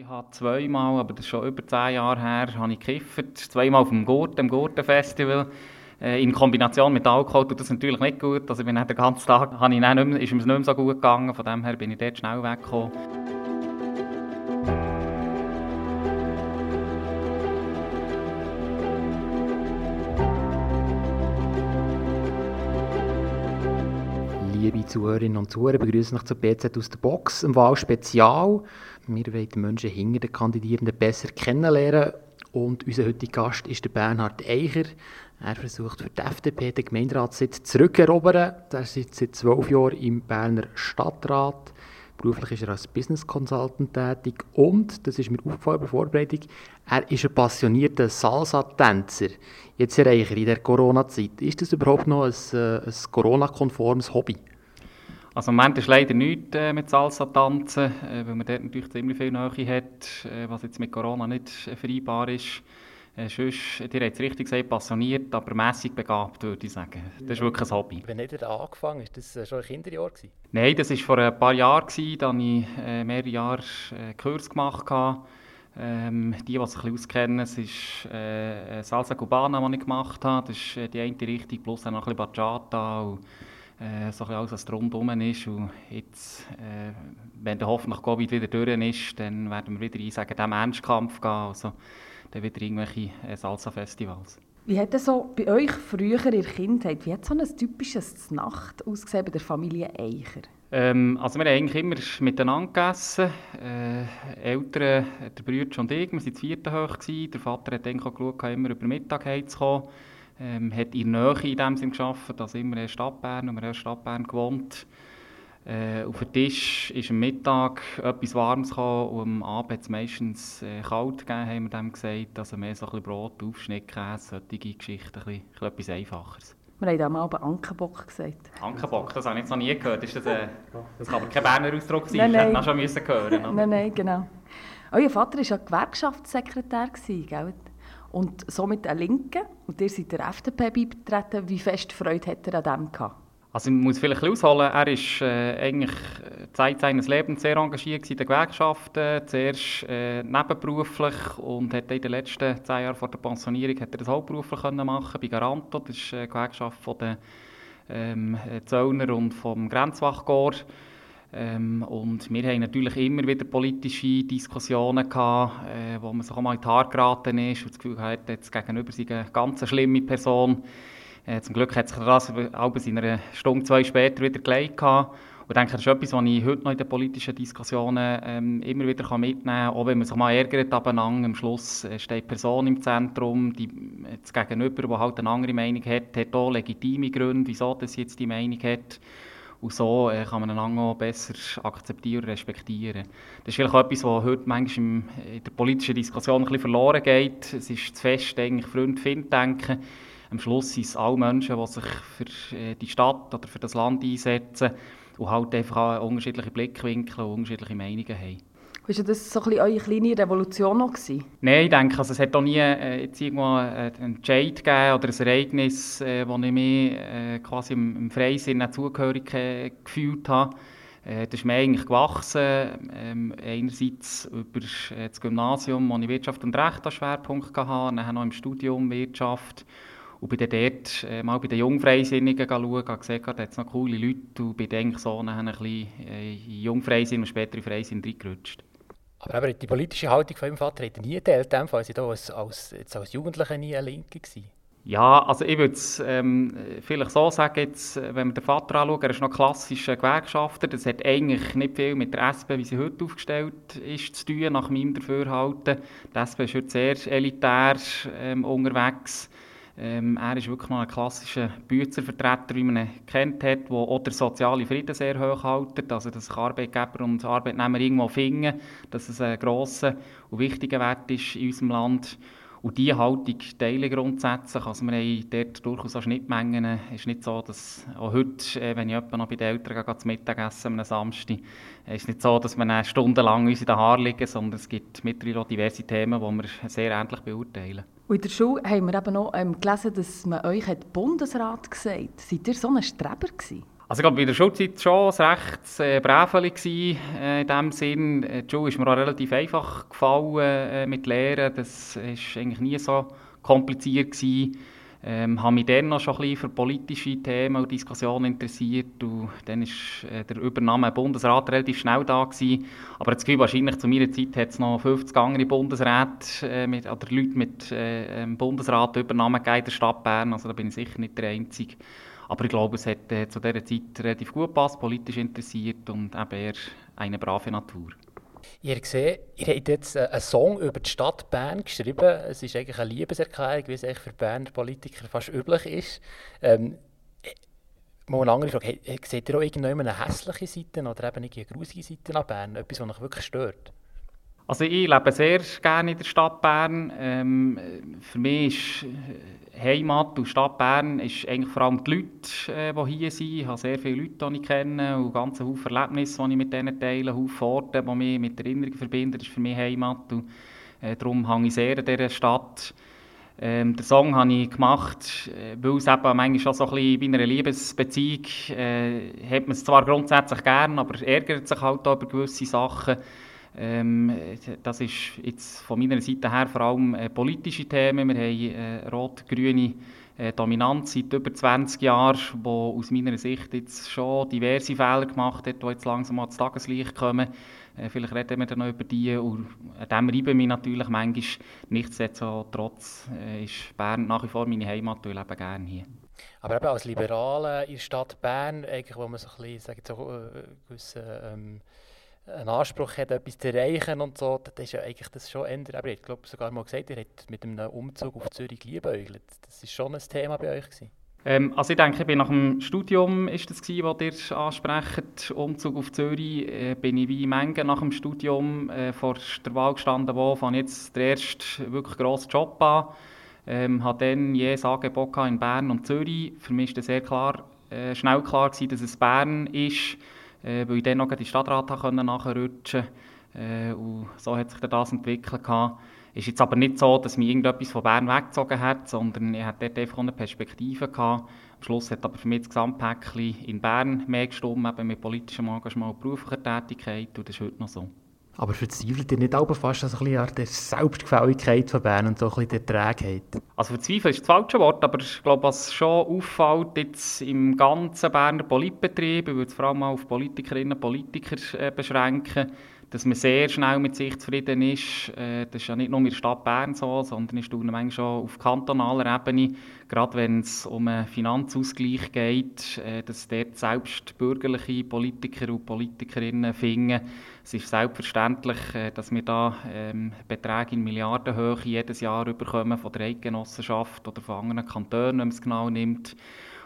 Ich habe zweimal, aber das ist schon über zehn Jahre her, habe ich gekifft. Zweimal auf dem Gurt, dem Gurtenfestival. Äh, in Kombination mit Alkohol tut das natürlich nicht gut. Also ich bin den ganzen Tag, habe ich nicht mehr, ist mir nicht mehr so gut gegangen. Von dem her bin ich dort schnell weggekommen. Liebe Zuhörerinnen und Zuhörer, begrüßen euch zur BZ aus der Box, im Wahlspezial. Wir wollen die Menschen hinter den Kandidierenden besser kennenlernen. Und unser heutiger Gast ist der Bernhard Eicher. Er versucht für die FDP den Gemeinderatssitz zurückerobern. Er sitzt seit zwölf Jahren im Berner Stadtrat. Beruflich ist er als Business Consultant tätig und, das ist mir aufgefallen bei der Vorbereitung, er ist ein passionierter Salsa-Tänzer. Jetzt erreiche in der Corona-Zeit. Ist das überhaupt noch ein, äh, ein Corona-konformes Hobby? Also im Moment ist leider nichts äh, mit Salsa-Tanzen, äh, weil man dort natürlich ziemlich viel Nähe hat, äh, was jetzt mit Corona nicht äh, vereinbar ist. Äh, sonst, ihr habt es richtig gesagt, passioniert, aber mässig begabt, würde ich sagen. Das ist wirklich ein Hobby. Wenn nicht angefangen ist das äh, schon ein Kinderjahr gewesen? Nein, das war vor ein paar Jahren, gewesen, da habe ich äh, mehrere Jahre Kurs gemacht. Habe. Ähm, die, die sich ein bisschen auskennen, es ist äh, Salsa Cubana, die ich gemacht habe. Das ist die eine Richtung, plus dann noch ein bisschen Bachata und äh, so alles, was drumherum ist. Und jetzt, äh, wenn der hoffentlich Covid wieder durch ist, dann werden wir wieder in sagen, dem Ernstkampf gehen. Also, dann wieder irgendwelche äh, Salsa-Festivals. Wie hat es so bei euch früher in der Kindheit, wie hat so ein typisches Nacht ausgesehen bei der Familie Eicher? Ähm, also wir haben eigentlich immer miteinander gegessen. Äh, Eltern, der Bruder und ich, wir waren zu vierten hoch. Der Vater hat dann geschaut, immer über Mittag heimzukommen. Ähm, hat in der Nähe in dem Sinne gearbeitet, also immer in Stadtbern, und wir in Stadtbern gewohnt. Äh, auf den Tisch ist am Mittag etwas Warmes gekommen und am Abend hat es meistens äh, kalt gegeben, haben wir dem gesagt. Also mehr so ein bisschen Brot, Aufschnitt, Käse, solche Geschichten, ein bisschen, ein bisschen etwas Einfacheres. Wir haben damals aber Ankenbock gesagt. Ankenbock, das habe ich jetzt noch nie gehört. Ist das, äh, das kann aber kein Berner Ausdruck sein, Nein, hätte nein. man schon müssen hören oder? Nein, nein, genau. Euer Vater war ja Gewerkschaftssekretär, gewesen, gell? Und somit ein Linker. Und ihr seid der FDP beigetreten. Wie fest Freude hat er an dem gehabt? Also ich muss vielleicht ausholen, er war äh, eigentlich die Zeit seines Lebens sehr engagiert in den Gewerkschaften, zuerst äh, nebenberuflich und hat in den letzten zehn Jahren vor der Pensionierung hat er das hauptberuflich können machen bei Garanto, das ist eine Gewerkschaft von den ähm, Zöllner und vom Grenzwachkorps. Ähm, und wir haben natürlich immer wieder politische Diskussionen gehabt, äh, wo man sich auch mal in die Haare geraten ist und das Gefühl hat, jetzt gegenüber sei eine ganz schlimme Person. Äh, zum Glück hat sich das aber in einer Stunde, zwei später wieder gelegt. gehabt. Ich denke, das ist etwas, was ich heute noch in den politischen Diskussionen ähm, immer wieder kann mitnehmen kann. Auch wenn man sich mal ärgert abeinander, am Schluss äh, steht die Person im Zentrum, die das Gegenüber, die halt eine andere Meinung hat, hat auch legitime Gründe, wieso das jetzt die Meinung hat. Und so äh, kann man einander auch besser akzeptieren und respektieren. Das ist vielleicht auch etwas, was heute manchmal im, in der politischen Diskussion ein bisschen verloren geht. Es ist zu fest eigentlich Freund-Find-Denken. Am Schluss sind es alle Menschen, die sich für äh, die Stadt oder für das Land einsetzen und halt einfach unterschiedliche Blickwinkel und unterschiedliche Meinungen haben. War das so ein bisschen eure kleine Revolution noch? Gewesen? Nein, ich denke, also es hat auch nie äh, jetzt irgendwo einen Entscheid gegeben oder ein Ereignis, äh, wo ich mich äh, quasi im, im Freisinn zugehörig äh, gefühlt habe. Äh, das ist mir eigentlich gewachsen, ähm, einerseits über äh, das Gymnasium, wo ich Wirtschaft und Recht als Schwerpunkt hatte, dann noch im Studium Wirtschaft und bin dann dort äh, mal bei den Jungfreisinnigen schauen, habe gesehen, da hat es noch coole Leute und bin dann so dann ein bisschen äh, in Jungfreisinn und später in Freisinn reingerutscht. Aber, aber die politische Haltung von meinem Vater hat er nie geteilt, Fall. Sie da als, als, jetzt als Jugendlicher nie ein Linke gewesen. Ja, also ich würde es ähm, vielleicht so sagen, jetzt, wenn wir den Vater anschauen, er ist noch klassischer Gewerkschafter. Das hat eigentlich nicht viel mit der SP, wie sie heute aufgestellt ist, zu tun, nach meinem Dafürhalten. Die SP ist heute sehr elitär ähm, unterwegs. Ähm, er ist wirklich noch ein klassischer Büzervertreter, wie man ihn kennt hat, der auch den sozialen Frieden sehr hoch hält, also dass sich Arbeitgeber und Arbeitnehmer irgendwo finden, dass es ein grosser und wichtiger Wert ist in unserem Land. Und diese Haltung teile ich grundsätzlich. Also wir haben dort durchaus auch Schnittmengen. Es ist nicht so, dass auch heute, äh, wenn ich etwa noch bei den Eltern gehe, zum Mittagessen am Samstag, äh, ist nicht so, dass wir dann stundenlang uns in den Haaren liegen, sondern es gibt mittlerweile auch diverse Themen, die wir sehr ähnlich beurteilen. Und in der Schule haben wir eben noch ähm, gelesen, dass man euch hat Bundesrat gesagt hat. Seid ihr so ein Streber gewesen? Also glaube, bei der Schulzeit schon ein recht äh, Bräfeli äh, in dem Sinn. Äh, die Schule ist mir auch relativ einfach gefallen äh, mit Lehren. Das war eigentlich nie so kompliziert gewesen. Ähm, habe mich dann noch schon ein bisschen für politische Themen und Diskussionen interessiert und dann war äh, der Übernahme Bundesrat relativ schnell da gewesen. Aber das Gefühl, wahrscheinlich zu meiner Zeit hat es noch 50 andere Bundesräte äh, mit, oder Leute mit äh, Bundesrat Übernahme in der Stadt Bern, also da bin ich sicher nicht der Einzige. Aber ich glaube, es hat äh, zu dieser Zeit relativ gut gepasst, politisch interessiert und eben eher eine brave Natur. Ihr seht, ihr habt jetzt äh, einen Song über die Stadt Bern geschrieben. Es ist eigentlich eine Liebeserklärung, wie es eigentlich für Berner Politiker fast üblich ist. Ähm, mal eine andere Frage. Seht ihr auch irgendwann eine hässliche Seite oder eben eine grusige Seite an Bern? Etwas, was euch wirklich stört? Also ich lebe sehr gerne in der Stadt Bern. Ähm, für mich ist äh, Heimat und Stadt Bern ist eigentlich vor allem die Leute, äh, die hier sind. Ich habe sehr viele Leute, die ich kenne und ganz viele Erlebnisse, die ich mit denen teile, viele Orte, die mich mit Erinnerungen verbinden. Das ist für mich Heimat und äh, darum hänge ich sehr an dieser Stadt. Ähm, den Song habe ich gemacht, äh, weil es eben manchmal schon so ein bisschen bei einer Liebesbeziehung äh, hat man es zwar grundsätzlich gern, aber ärgert sich halt auch über gewisse Sachen. Ähm, das ist jetzt von meiner Seite her vor allem äh, politische Themen. Wir haben äh, rot-grüne äh, Dominanz seit über 20 Jahren, die aus meiner Sicht jetzt schon diverse Fehler gemacht hat, die jetzt langsam mal ins Tageslicht kommen. Äh, vielleicht reden wir dann noch über die und an dem reiben mich natürlich manchmal. Nichtsdestotrotz äh, ist Bern nach wie vor meine Heimat und ich lebe gerne hier. Aber eben als Liberale in der Stadt Bern, eigentlich, wo man so ein bisschen, sagen, so, äh, gewisse, ähm, einen Anspruch hat, etwas zu erreichen und so, das ist ja eigentlich das schon ändert. Aber ich glaube sogar mal gesagt, ihr habt mit einem Umzug auf Zürich geliebäugelt. Das ist schon ein Thema bei euch gewesen. Ähm, also ich denke, ich bin nach dem Studium ist das gewesen, was ihr ansprecht, Umzug auf Zürich, äh, bin ich wie Menge nach dem Studium äh, vor der Wahl gestanden, wo fange jetzt den ersten wirklich grossen Job an. Ähm, habe dann jedes Angebot in Bern und Zürich. Für mich war sehr klar, äh, schnell klar gewesen, dass es Bern ist äh, weil ich dann noch in die Stadtrat nachrutschen konnte. Äh, und so hat sich das entwickelt. Es ist jetzt aber nicht so, dass mich irgendetwas von Bern weggezogen hat, sondern ich hatte dort einfach eine Perspektive. Gehabt. Am Schluss hat aber für mich das Gesamtpäckchen in Bern mehr gestimmt, eben mit politischem Engagement und beruflicher Tätigkeit. Und das ist heute noch so. Aber verzweifelt ihr nicht auch fast bisschen an der Selbstgefälligkeit von Bern und so ein bisschen der Trägheit? Also verzweifeln ist das falsche Wort, aber ich glaube, was schon auffällt jetzt im ganzen Berner Politbetrieb, ich würde es vor allem auf Politikerinnen und Politiker äh, beschränken, dass man sehr schnell mit sich zufrieden ist. Äh, das ist ja nicht nur in der Stadt Bern so, sondern ist manchmal schon auf kantonaler Ebene, gerade wenn es um einen Finanzausgleich geht, äh, dass dort selbst bürgerliche Politiker und Politikerinnen finden, es ist selbstverständlich, äh, dass wir da ähm, Beträge in Milliardenhöhe jedes Jahr bekommen von der Eidgenossenschaft oder von anderen Kantonen, wenn man es genau nimmt.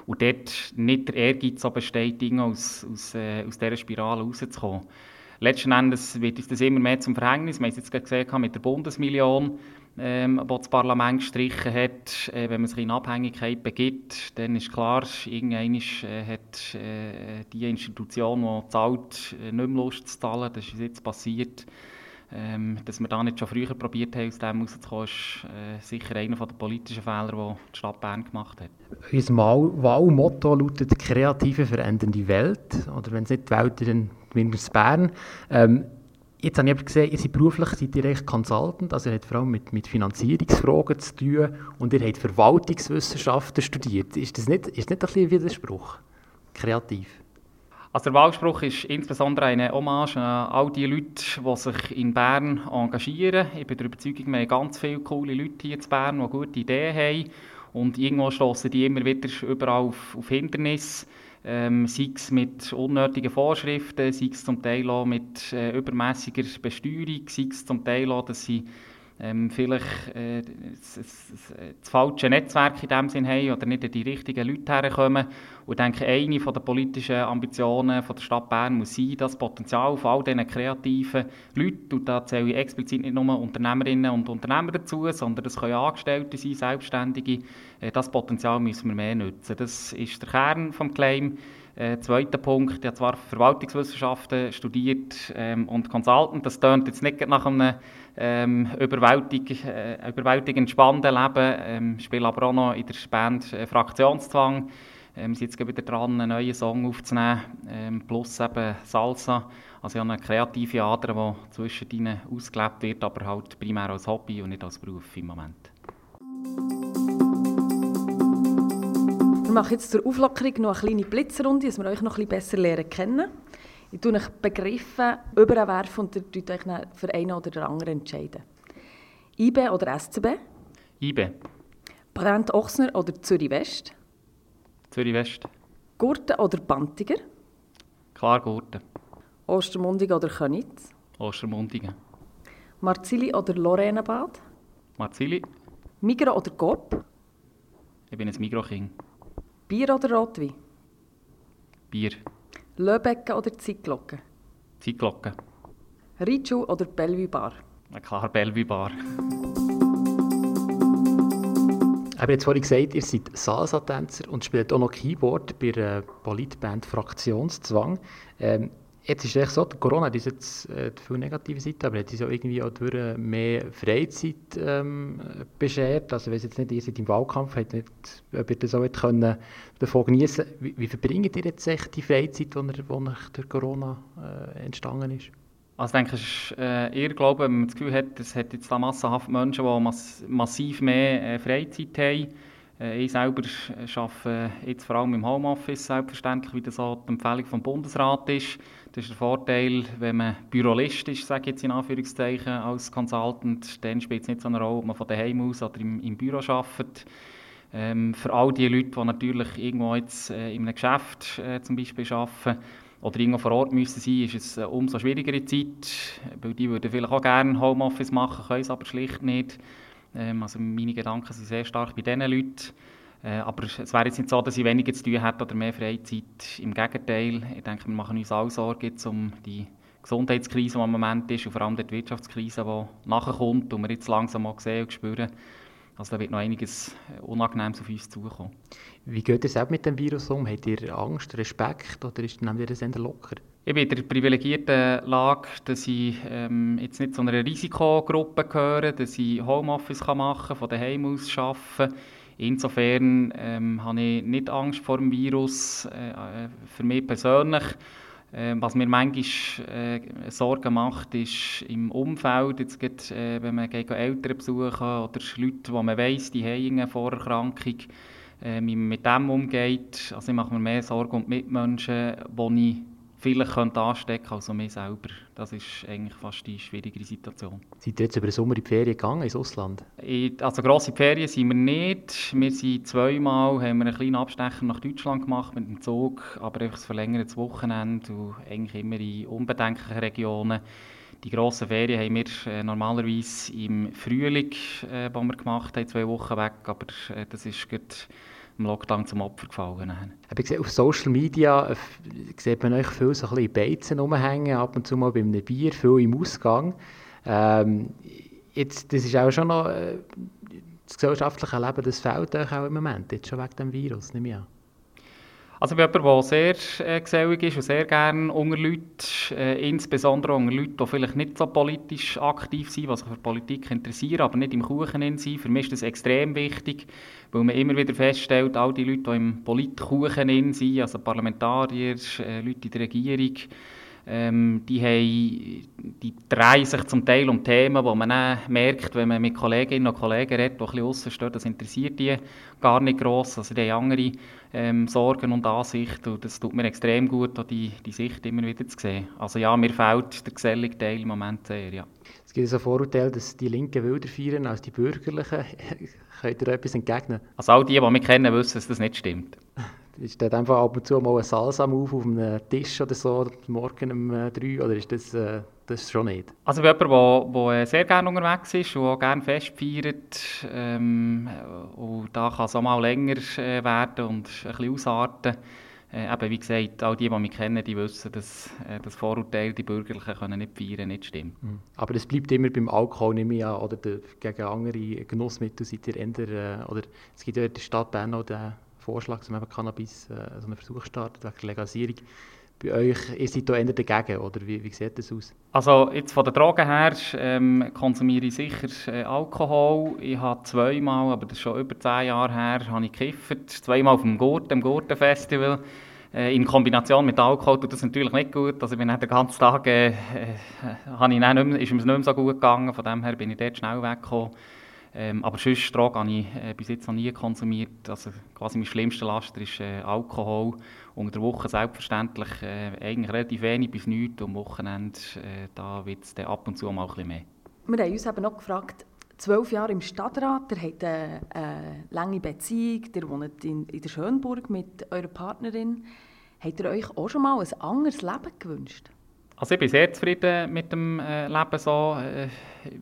Und dort nicht der Ehrgeiz besteht, Dinge aus, aus, äh, aus dieser Spirale rauszukommen letzten Endes wird uns das immer mehr zum Verhängnis. Wir haben es jetzt gesehen mit der Bundesmillion, ähm, die das Parlament gestrichen hat. Äh, wenn man sich in Abhängigkeit begibt, dann ist klar, irgendwann äh, hat äh, die Institution, die zahlt, äh, nicht mehr Lust zu zahlen. Das ist jetzt passiert. Ähm, dass wir da nicht schon früher probiert haben, aus dem rauszukommen, ist äh, sicher einer der politischen Fehler, die die Stadt Bern gemacht hat. Unser Wahlmotto lautet «Kreative verändernde Welt». Oder wenn es nicht die Welt, dann zumindest Bern. Ähm, jetzt habe ich gesehen, ihr seid beruflich seid ihr echt Consultant, also ihr habt vor allem mit, mit Finanzierungsfragen zu tun und ihr habt Verwaltungswissenschaften studiert. Ist das nicht, ist das nicht ein bisschen Widerspruch? Kreativ. Also der Wahlspruch ist insbesondere eine Hommage an all die Leute, die sich in Bern engagieren. Ich bin der Überzeugung, wir haben ganz viele coole Leute hier in Bern, die gute Ideen haben. Und irgendwo stoßen die immer wieder überall auf, auf Hindernisse. Ähm, sei es mit unnötigen Vorschriften, sei es zum Teil auch mit äh, übermäßiger Besteuerung, sei es zum Teil auch, dass sie ähm, vielleicht äh, das, das, das, falsche Netzwerk in dem Sinn haben oder nicht an die richtigen Leute herkommen. Und ich denke, eine der politischen Ambitionen von der Stadt Bern muss sein, das Potenzial von all diesen kreativen Leuten, und da zähle ich explizit nicht nur Unternehmerinnen und Unternehmer dazu, sondern das können Angestellte sein, Selbstständige, äh, das Potenzial müssen wir mehr nutzen. Das ist der Kern des Claim. Äh, zweiter Punkt, ich habe zwar Verwaltungswissenschaften studiert ähm, und Consultant, das tönt jetzt nicht nach einem ähm, überwältig, äh, überwältigend spannenden Leben, ähm, spiele aber auch noch in der Band äh, Fraktionszwang Ähm, wir sind jetzt wieder dran, einen neuen Song aufzunehmen, ähm, plus eben Salsa. Also ich habe eine kreative Ader, die zwischen ihnen ausgelebt wird, aber halt primär als Hobby und nicht als Beruf im Moment. Wir machen jetzt zur Auflockerung noch eine kleine Blitzrunde, dass wir euch noch ein bisschen besser lernen kennen. Ich tue euch Begriffe überwerfen und ihr tut euch für einen oder den anderen entscheiden. IB oder SCB? IB. Brent Ochsner oder Zürich West? Zürich West. Gurten oder Bantiger? Klar Gurten. Ostermundigen oder Könitz? Ostermundigen. Marzili oder Lorenabad? Marzili. Migro oder Coop? Ich bin ein Migro-King. Bier oder Rotwein? Bier. Löbecken oder Zeitglocke? Zeitglocke. Ritschu oder Bellevue Bar? Ja, klar, Bellevue Bar. Ich habe jetzt vorhin gesagt, ihr seid Salsa-Tänzer und spielt auch noch Keyboard bei der Politband Fraktionszwang. Ähm, jetzt ist es so, Corona hat uns jetzt äh, viele negative Seiten, aber hat uns auch irgendwie auch durch mehr Freizeit ähm, beschert. Also ich jetzt nicht, ihr seid im Wahlkampf, habt nicht, ob ihr das auch können, davon genießen wie, wie verbringt ihr jetzt echt die Freizeit, die, ihr, durch Corona äh, entstanden ist? Also ich denke, es ist äh, eher Glaube, wenn man das Gefühl hat, es hat jetzt da massenhaft Menschen, die mass massiv mehr äh, Freizeit haben. Äh, ich selber arbeite jetzt vor allem im Homeoffice, selbstverständlich, wie das auch die Empfehlung vom Bundesrat ist. Das ist der Vorteil, wenn man Bürolist ist, sage ich jetzt in Anführungszeichen, als Consultant, dann spielt es nicht so eine Rolle, ob man von daheim aus oder im, im Büro arbeitet. Ähm, für all die Leute, die natürlich irgendwo jetzt äh, in einem Geschäft äh, zum Beispiel arbeiten, oder irgendwo vor Ort müssen sein, ist es eine umso schwierigere Zeit, weil die würden vielleicht auch gerne Homeoffice machen, können es aber schlicht nicht. Ähm, also meine Gedanken sind sehr stark bei diesen Leuten. Äh, aber es wäre jetzt nicht so, dass ich weniger zu tun hätte oder mehr Freizeit. Im Gegenteil, ich denke, wir machen uns alle Sorgen um die Gesundheitskrise, die im Moment ist und vor allem die Wirtschaftskrise, die nachkommt und wir jetzt langsam auch sehen und spüren. Also da wird noch einiges Unangenehmes auf uns zukommen. Wie geht es mit dem Virus um? Habt ihr Angst, Respekt oder ist, nehmt ihr das eher locker? Ich bin in der privilegierten Lage, dass ich ähm, jetzt nicht zu einer Risikogruppe gehöre, dass ich Homeoffice machen kann, von daheim aus arbeiten. Insofern ähm, habe ich nicht Angst vor dem Virus, äh, für mich persönlich. Äh, was mir manchmal äh, Sorgen macht, ist im Umfeld, jetzt geht, äh, wenn man Eltern besuchen oder Leute, wo man weiss, die haben eine Vorerkrankung, äh, mit dem umgeht. Also ich mache mir mehr Sorgen um die Mitmenschen, die ich vielleicht könnte anstecken als mich selber. Das ist eigentlich fast die schwierigere Situation. Seid ihr jetzt über den Sommer in die Ferien gegangen, ins Ausland? Also grosse Ferien sind wir nicht. Wir sind zweimal, haben wir einen kleinen Abstecher nach Deutschland gemacht mit dem Zug, aber einfach ein verlängertes Wochenende und eigentlich immer in unbedenklichen Regionen. Die grossen Ferien haben wir äh, normalerweise im Frühling, äh, wo wir gemacht haben, zwei Wochen weg, aber äh, das ist gut im Lockdown zum Opfer gefallen. Ich gesehen, auf Social Media äh, sieht man euch viel so ein bisschen Beizen rumhängen, ab und zu mal bei einem Bier, viel im Ausgang. Ähm, jetzt, das ist auch schon noch, äh, das gesellschaftliche Leben, das fehlt euch auch im Moment, jetzt schon wegen dem Virus, nehme ich an. Also ich bin jemand, der sehr äh, gesellig ist und sehr gerne unter Leuten, äh, insbesondere unter Leuten, die vielleicht nicht so politisch aktiv sind, die sich für Politik interessieren, aber nicht im Kuchen sind. Für mich ist das extrem wichtig, weil man immer wieder feststellt, all die Leute, die im Politkuchen sind, also Parlamentarier, äh, Leute in der Regierung, ähm, die, haben, die drehen sich zum Teil um Themen, wo man dann merkt, wenn man mit Kolleginnen und Kollegen redet, die ein bisschen aussen stehen, das interessiert die gar nicht gross. Also die haben andere ähm, Sorgen und Ansichten und das tut mir extrem gut, die, die Sicht immer wieder zu sehen. Also ja, mir fehlt der gesellige Teil im Moment sehr, ja. Es gibt ein Vorurteil, dass die Linken wilder feiern als die Bürgerlichen. Könnt ihr etwas entgegnen? Also all die, die mich kennen, wissen, dass das nicht stimmt. Ist das einfach ab und zu mal ein Salsa-Move auf einem Tisch oder so, morgen um äh, drei, oder ist das, äh, das schon nicht? Also jemand, der, äh, sehr gerne unterwegs ist und auch gerne fest feiert, ähm, und da kann es auch mal länger äh, werden und ein bisschen ausarten. Äh, eben, wie gesagt, all die, die mich kennen, die wissen, dass äh, das Vorurteil, die Bürgerlichen können nicht feiern, nicht stimmt. Mhm. Aber es bleibt immer beim Alkohol, nicht mehr oder der, gegen andere Genussmittel seid ihr eher, oder es gibt ja in der Stadt Bern auch den Vorschlag, dass man Cannabis, äh, so einen Versuch startet, wegen der Legalisierung. bei euch, ihr seid da eher dagegen, oder wie, wie sieht das aus? Also jetzt von der Drogen her ähm, konsumiere ich sicher äh, Alkohol. Ich habe zweimal, aber das ist schon über zehn Jahre her, habe ich gekifft. Zweimal auf dem Gurten, dem Gurtenfestival. Äh, in Kombination mit Alkohol tut das natürlich nicht gut. Also ich bin den ganzen Tag, äh, äh, ich nicht mehr, ist es nicht mehr so gut gegangen. Von dem her bin ich dort schnell weggekommen. Ähm, aber sonst habe ich äh, bis jetzt noch nie konsumiert. Also quasi mein schlimmster Laster ist äh, Alkohol. Unter der Woche selbstverständlich äh, eigentlich relativ wenig bis nichts. Am Wochenende äh, da wird es ab und zu mal ein bisschen mehr. Wir haben uns eben noch gefragt, zwölf Jahre im Stadtrat, ihr habt eine, eine lange Beziehung, ihr wohnt in, in der Schönburg mit eurer Partnerin. Habt ihr euch auch schon mal ein anderes Leben gewünscht? Also ich bin sehr zufrieden mit dem äh, Leben, so, äh,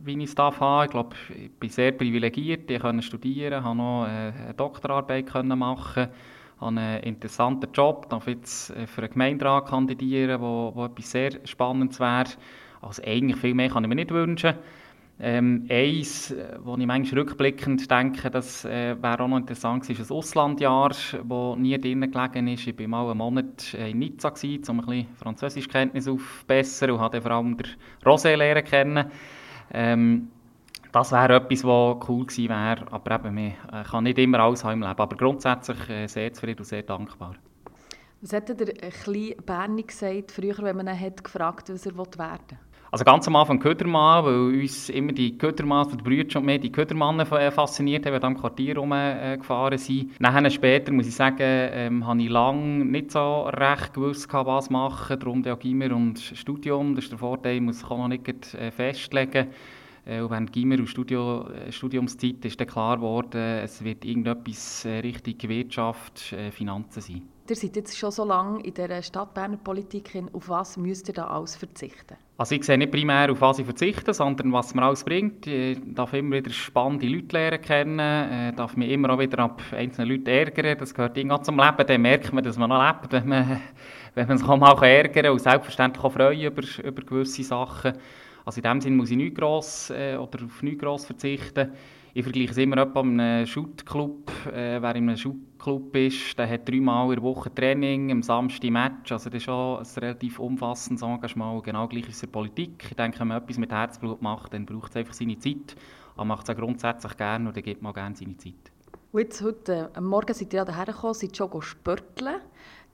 wie ich es darf haben. Ich glaube, ich bin sehr privilegiert. Ich konnte studieren, habe noch äh, eine Doktorarbeit machen, habe einen interessanten Job, darf jetzt für einen Gemeinderat kandidieren, wo, wo etwas sehr Spannendes wäre. Also eigentlich viel mehr kann ich mir nicht wünschen. Ähm, eins, äh, wo ich manchmal rückblickend denke, das äh, wäre auch noch interessant ist ein Auslandjahr, das nie drinnen gelegen ist. Ich war mal einen Monat in Nizza, gewesen, um ein bisschen Französischkenntnis aufzubessern und habe vor allem den Rosé lernen kennen. Ähm, das wäre etwas, was cool gewesen wäre, aber eben, man äh, kann nicht immer alles haben im Leben. Aber grundsätzlich äh, sehr zufrieden und sehr dankbar. Was hätte der kleine Bernie gesagt, früher, wenn man ihn hat gefragt was er werden will? Also ganz am Anfang Ködermann, weil uns immer die Ködermann, die Brüder und mehr die Ködermannen fasziniert haben, die am Quartier rumgefahren sind. Nachher später, muss ich sagen, ähm, habe ich lange nicht so recht gewusst, was machen, darum auch Gimmer und Studium. Das ist der Vorteil, ich muss auch noch nicht äh, festlegen. Äh, und während Gimmer und Studio, äh, Studiumszeit ist dann klar geworden, es wird irgendetwas Richtung Wirtschaft, Finanzen sein. Ihr seid jetzt schon so lange in der Stadt Berner Politik. Auf was müsst ihr da alles verzichten? Also ich sehe nicht primär, auf was ich verzichte, sondern was mir alles bringt. Ich darf immer wieder spannende Leute lernen kennen, ich darf mich immer auch wieder ab einzelnen Leuten ärgern. Das gehört irgendwie zum Leben. Dann merkt man, dass man noch lebt, wenn man, wenn man sich auch mal ärgern kann und selbstverständlich auch freuen über, über gewisse Sachen. Also in dem Sinne muss ich nicht gross, äh, oder auf nichts gross verzichten. Ich vergleiche es immer mit einem Shootclub. Äh, wer in einem Shootclub ist, der hat dreimal in der Woche Training, am Samstag Match. Also das ist schon ein relativ umfassendes Engagement. Genau gleich ist es in der Politik. Ich denke, wenn man etwas mit Herzblut macht, dann braucht es einfach seine Zeit. Man macht es auch grundsätzlich gerne und gibt man gerne seine Zeit. Und jetzt heute äh, Morgen seid ihr ja daher gekommen, seid schon spörteln.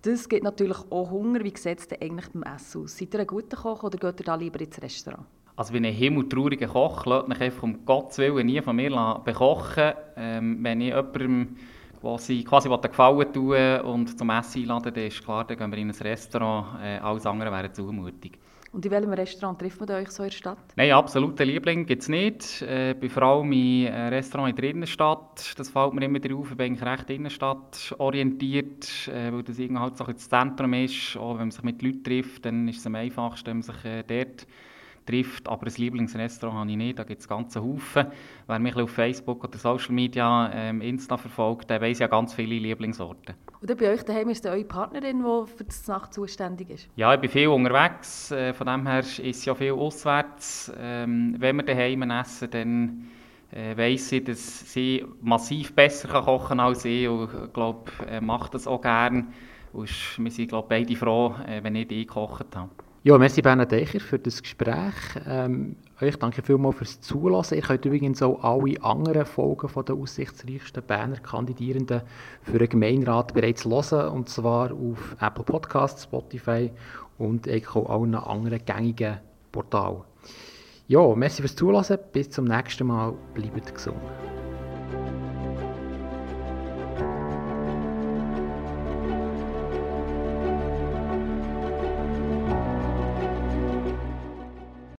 Das gibt natürlich auch Hunger. Wie sieht es denn eigentlich beim Essen aus? Seid ihr ein guter Koch oder geht ihr da lieber ins Restaurant? Also wenn ein himmeltrauriger Koch lässt mich einfach um Gottes Willen nie von mir bekochen. Ähm, wenn ich jemandem quasi, quasi Gefallen tue und zum Essen einladen, dann ist klar, dann gehen wir in ein Restaurant. Äh, alles andere wäre Zumutung. Und in welchem Restaurant trifft man euch so in der Stadt? Nein, absoluten Liebling gibt es nicht. Äh, bei vor allem im Restaurant in der Innenstadt. Das fällt mir immer auf. Ich bin eigentlich recht Innenstadt orientiert, äh, weil das irgendwie halt so das Zentrum ist. Auch wenn man sich mit Leuten trifft, dann ist es am einfachsten, wenn man sich äh, dort trifft. Aber ein Lieblingsrestaurant habe ich nicht, da gibt es ganze Haufen. Wer mich auf Facebook oder Social Media, ähm, Insta verfolgt, der weiß ja ganz viele Lieblingsorte. Oder bei euch daheim ist eure Partnerin, die für das Nacht zuständig ist? Ja, ich bin viel unterwegs, äh, von dem her ist ja viel auswärts. Ähm, wenn wir daheim essen, dann äh, weiss ich, dass sie massiv besser kann kochen als ich und ich glaube, äh, macht das auch gerne. Und wir sind glaube beide froh, äh, wenn ich die gekocht habe. Ja, merci Bernhard Eicher für das Gespräch. Ähm, euch danke vielmals fürs Zulassen. Ihr könnt übrigens auch alle anderen Folgen von der aussichtsreichsten Berner Kandidierenden für den Gemeinderat bereits hören, und zwar auf Apple Podcasts, Spotify und auch allen anderen gängigen Portalen. Ja, merci fürs Zulassen. Bis zum nächsten Mal. Bleibt gesund.